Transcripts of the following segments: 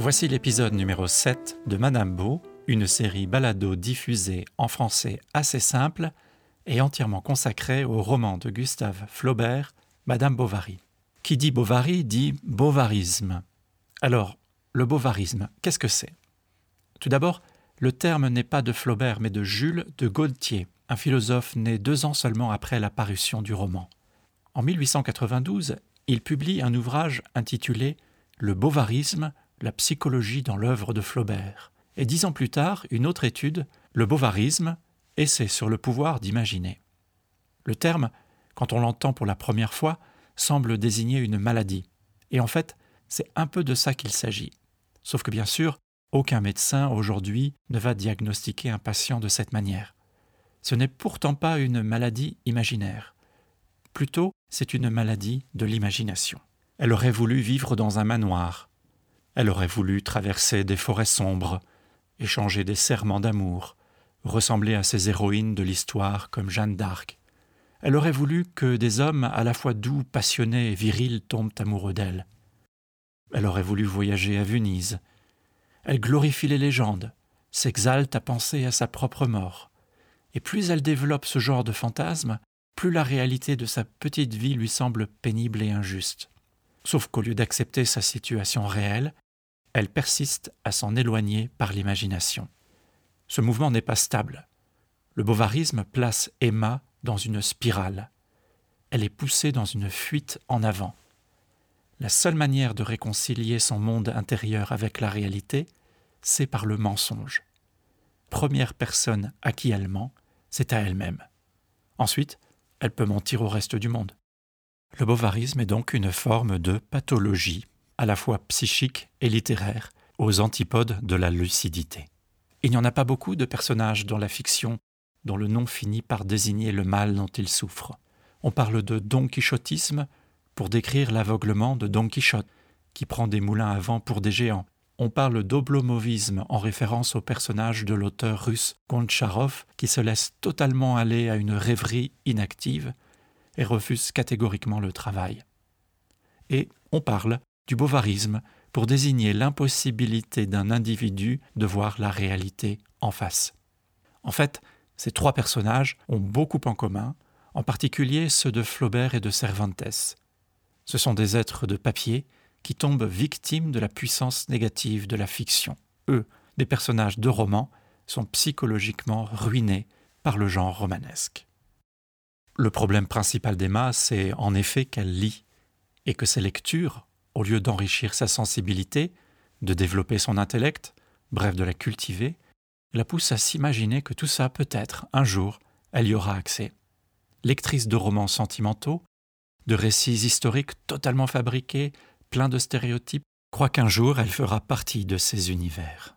Voici l'épisode numéro 7 de Madame Beau, une série balado diffusée en français assez simple et entièrement consacrée au roman de Gustave Flaubert, Madame Bovary. Qui dit Bovary dit bovarisme. Alors, le bovarisme, qu'est-ce que c'est? Tout d'abord, le terme n'est pas de Flaubert mais de Jules de Gaultier, un philosophe né deux ans seulement après la parution du roman. En 1892, il publie un ouvrage intitulé Le bovarisme, la psychologie dans l'œuvre de Flaubert. Et dix ans plus tard, une autre étude, Le bovarisme, essai sur le pouvoir d'imaginer. Le terme, quand on l'entend pour la première fois, semble désigner une maladie. Et en fait, c'est un peu de ça qu'il s'agit. Sauf que bien sûr, aucun médecin aujourd'hui ne va diagnostiquer un patient de cette manière. Ce n'est pourtant pas une maladie imaginaire. Plutôt, c'est une maladie de l'imagination. Elle aurait voulu vivre dans un manoir. Elle aurait voulu traverser des forêts sombres, échanger des serments d'amour, ressembler à ces héroïnes de l'histoire comme Jeanne d'Arc. Elle aurait voulu que des hommes à la fois doux, passionnés et virils tombent amoureux d'elle. Elle aurait voulu voyager à Venise. Elle glorifie les légendes, s'exalte à penser à sa propre mort. Et plus elle développe ce genre de fantasme, plus la réalité de sa petite vie lui semble pénible et injuste. Sauf qu'au lieu d'accepter sa situation réelle, elle persiste à s'en éloigner par l'imagination. Ce mouvement n'est pas stable. Le bovarisme place Emma dans une spirale. Elle est poussée dans une fuite en avant. La seule manière de réconcilier son monde intérieur avec la réalité, c'est par le mensonge. Première personne à qui elle ment, c'est à elle-même. Ensuite, elle peut mentir au reste du monde. Le bovarisme est donc une forme de pathologie, à la fois psychique et littéraire, aux antipodes de la lucidité. Il n'y en a pas beaucoup de personnages dans la fiction dont le nom finit par désigner le mal dont ils souffrent. On parle de don quichotisme pour décrire l'aveuglement de Don Quichotte, qui prend des moulins à vent pour des géants. On parle d'oblomovisme en référence au personnage de l'auteur russe Goncharov, qui se laisse totalement aller à une rêverie inactive et refuse catégoriquement le travail. Et on parle du bovarisme pour désigner l'impossibilité d'un individu de voir la réalité en face. En fait, ces trois personnages ont beaucoup en commun, en particulier ceux de Flaubert et de Cervantes. Ce sont des êtres de papier qui tombent victimes de la puissance négative de la fiction. Eux, des personnages de romans, sont psychologiquement ruinés par le genre romanesque. Le problème principal d'Emma, c'est en effet qu'elle lit, et que ses lectures, au lieu d'enrichir sa sensibilité, de développer son intellect, bref de la cultiver, la pousse à s'imaginer que tout ça, peut-être, un jour, elle y aura accès. Lectrice de romans sentimentaux, de récits historiques totalement fabriqués, pleins de stéréotypes, croit qu'un jour elle fera partie de ces univers.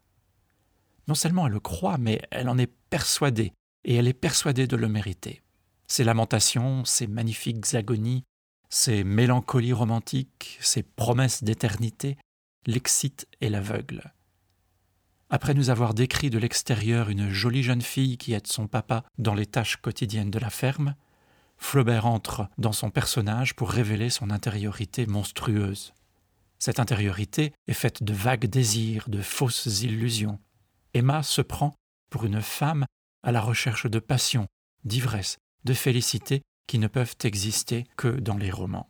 Non seulement elle le croit, mais elle en est persuadée, et elle est persuadée de le mériter. Ses lamentations, ses magnifiques agonies, ses mélancolies romantiques, ses promesses d'éternité l'excitent et l'aveuglent. Après nous avoir décrit de l'extérieur une jolie jeune fille qui aide son papa dans les tâches quotidiennes de la ferme, Flaubert entre dans son personnage pour révéler son intériorité monstrueuse. Cette intériorité est faite de vagues désirs, de fausses illusions. Emma se prend pour une femme à la recherche de passion, d'ivresse, de félicité qui ne peuvent exister que dans les romans.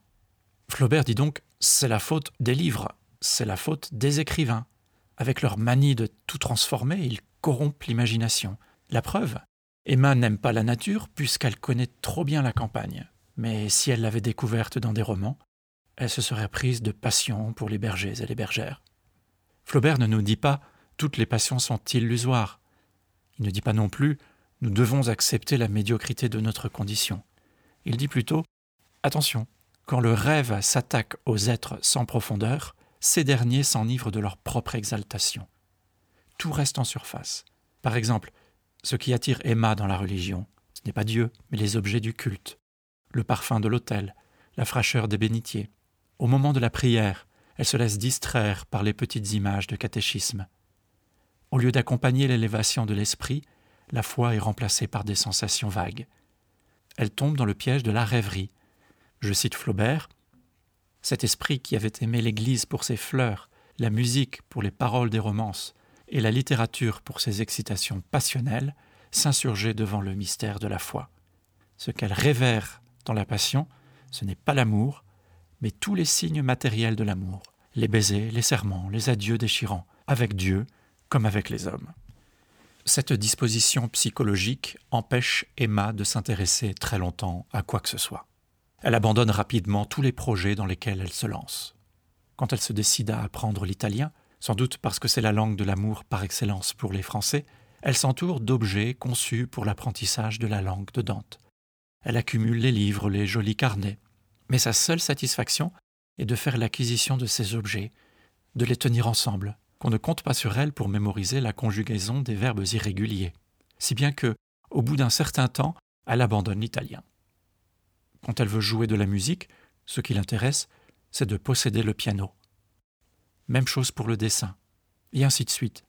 Flaubert dit donc c'est la faute des livres, c'est la faute des écrivains. Avec leur manie de tout transformer, ils corrompent l'imagination. La preuve Emma n'aime pas la nature puisqu'elle connaît trop bien la campagne. Mais si elle l'avait découverte dans des romans, elle se serait prise de passion pour les bergers et les bergères. Flaubert ne nous dit pas toutes les passions sont illusoires. Il ne dit pas non plus nous devons accepter la médiocrité de notre condition. Il dit plutôt Attention, quand le rêve s'attaque aux êtres sans profondeur, ces derniers s'enivrent de leur propre exaltation. Tout reste en surface. Par exemple, ce qui attire Emma dans la religion, ce n'est pas Dieu, mais les objets du culte, le parfum de l'autel, la fraîcheur des bénitiers. Au moment de la prière, elle se laisse distraire par les petites images de catéchisme. Au lieu d'accompagner l'élévation de l'esprit, la foi est remplacée par des sensations vagues elle tombe dans le piège de la rêverie. Je cite Flaubert Cet esprit qui avait aimé l'Église pour ses fleurs, la musique pour les paroles des romances et la littérature pour ses excitations passionnelles, s'insurger devant le mystère de la foi. Ce qu'elle révère dans la passion, ce n'est pas l'amour, mais tous les signes matériels de l'amour, les baisers, les serments, les adieux déchirants, avec Dieu comme avec les hommes. Cette disposition psychologique empêche Emma de s'intéresser très longtemps à quoi que ce soit. Elle abandonne rapidement tous les projets dans lesquels elle se lance. Quand elle se décide à apprendre l'italien, sans doute parce que c'est la langue de l'amour par excellence pour les Français, elle s'entoure d'objets conçus pour l'apprentissage de la langue de Dante. Elle accumule les livres, les jolis carnets, mais sa seule satisfaction est de faire l'acquisition de ces objets, de les tenir ensemble, qu'on ne compte pas sur elle pour mémoriser la conjugaison des verbes irréguliers, si bien que, au bout d'un certain temps, elle abandonne l'italien. Quand elle veut jouer de la musique, ce qui l'intéresse, c'est de posséder le piano. Même chose pour le dessin, et ainsi de suite.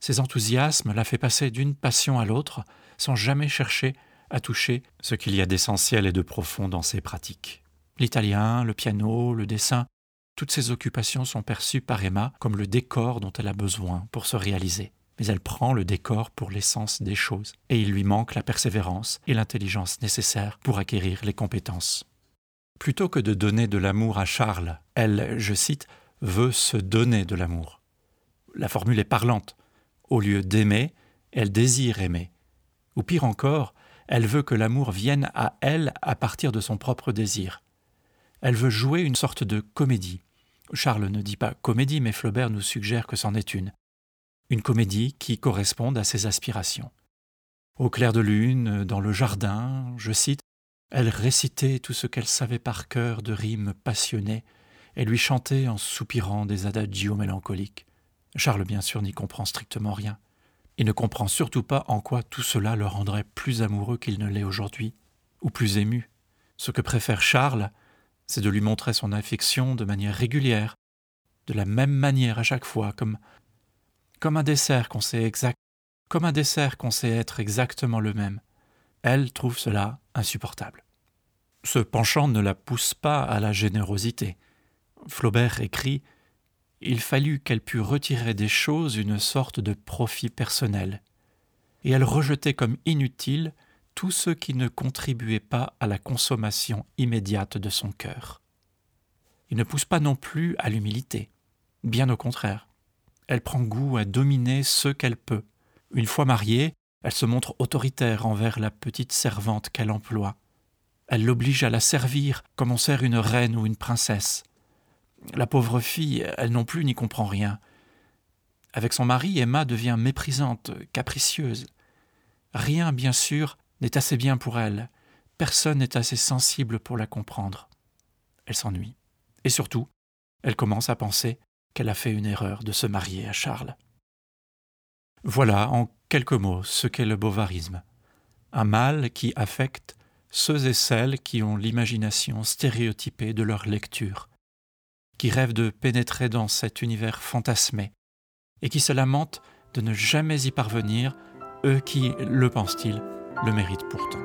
Ses enthousiasmes la fait passer d'une passion à l'autre sans jamais chercher à toucher ce qu'il y a d'essentiel et de profond dans ses pratiques. L'italien, le piano, le dessin, toutes ces occupations sont perçues par Emma comme le décor dont elle a besoin pour se réaliser. Mais elle prend le décor pour l'essence des choses, et il lui manque la persévérance et l'intelligence nécessaires pour acquérir les compétences. Plutôt que de donner de l'amour à Charles, elle, je cite, veut se donner de l'amour. La formule est parlante. Au lieu d'aimer, elle désire aimer. Ou pire encore, elle veut que l'amour vienne à elle à partir de son propre désir. Elle veut jouer une sorte de comédie. Charles ne dit pas comédie, mais Flaubert nous suggère que c'en est une. Une comédie qui corresponde à ses aspirations. Au clair de lune, dans le jardin, je cite, elle récitait tout ce qu'elle savait par cœur de rimes passionnées et lui chantait en soupirant des adagios mélancoliques. Charles, bien sûr, n'y comprend strictement rien. Il ne comprend surtout pas en quoi tout cela le rendrait plus amoureux qu'il ne l'est aujourd'hui, ou plus ému. Ce que préfère Charles, c'est de lui montrer son affection de manière régulière, de la même manière à chaque fois, comme, comme un dessert qu'on sait exact, comme un dessert qu'on sait être exactement le même. Elle trouve cela insupportable. Ce penchant ne la pousse pas à la générosité. Flaubert écrit Il fallut qu'elle pût retirer des choses une sorte de profit personnel, et elle rejetait comme inutile tout ce qui ne contribuait pas à la consommation immédiate de son cœur. Il ne pousse pas non plus à l'humilité, bien au contraire. Elle prend goût à dominer ceux qu'elle peut. Une fois mariée, elle se montre autoritaire envers la petite servante qu'elle emploie. Elle l'oblige à la servir comme on sert une reine ou une princesse. La pauvre fille, elle non plus n'y comprend rien. Avec son mari, Emma devient méprisante, capricieuse. Rien, bien sûr, n'est assez bien pour elle. Personne n'est assez sensible pour la comprendre. Elle s'ennuie. Et surtout, elle commence à penser qu'elle a fait une erreur de se marier à Charles. Voilà, en quelques mots, ce qu'est le bovarisme. Un mal qui affecte ceux et celles qui ont l'imagination stéréotypée de leur lecture, qui rêvent de pénétrer dans cet univers fantasmé, et qui se lamentent de ne jamais y parvenir, eux qui, le pensent-ils, le méritent pourtant.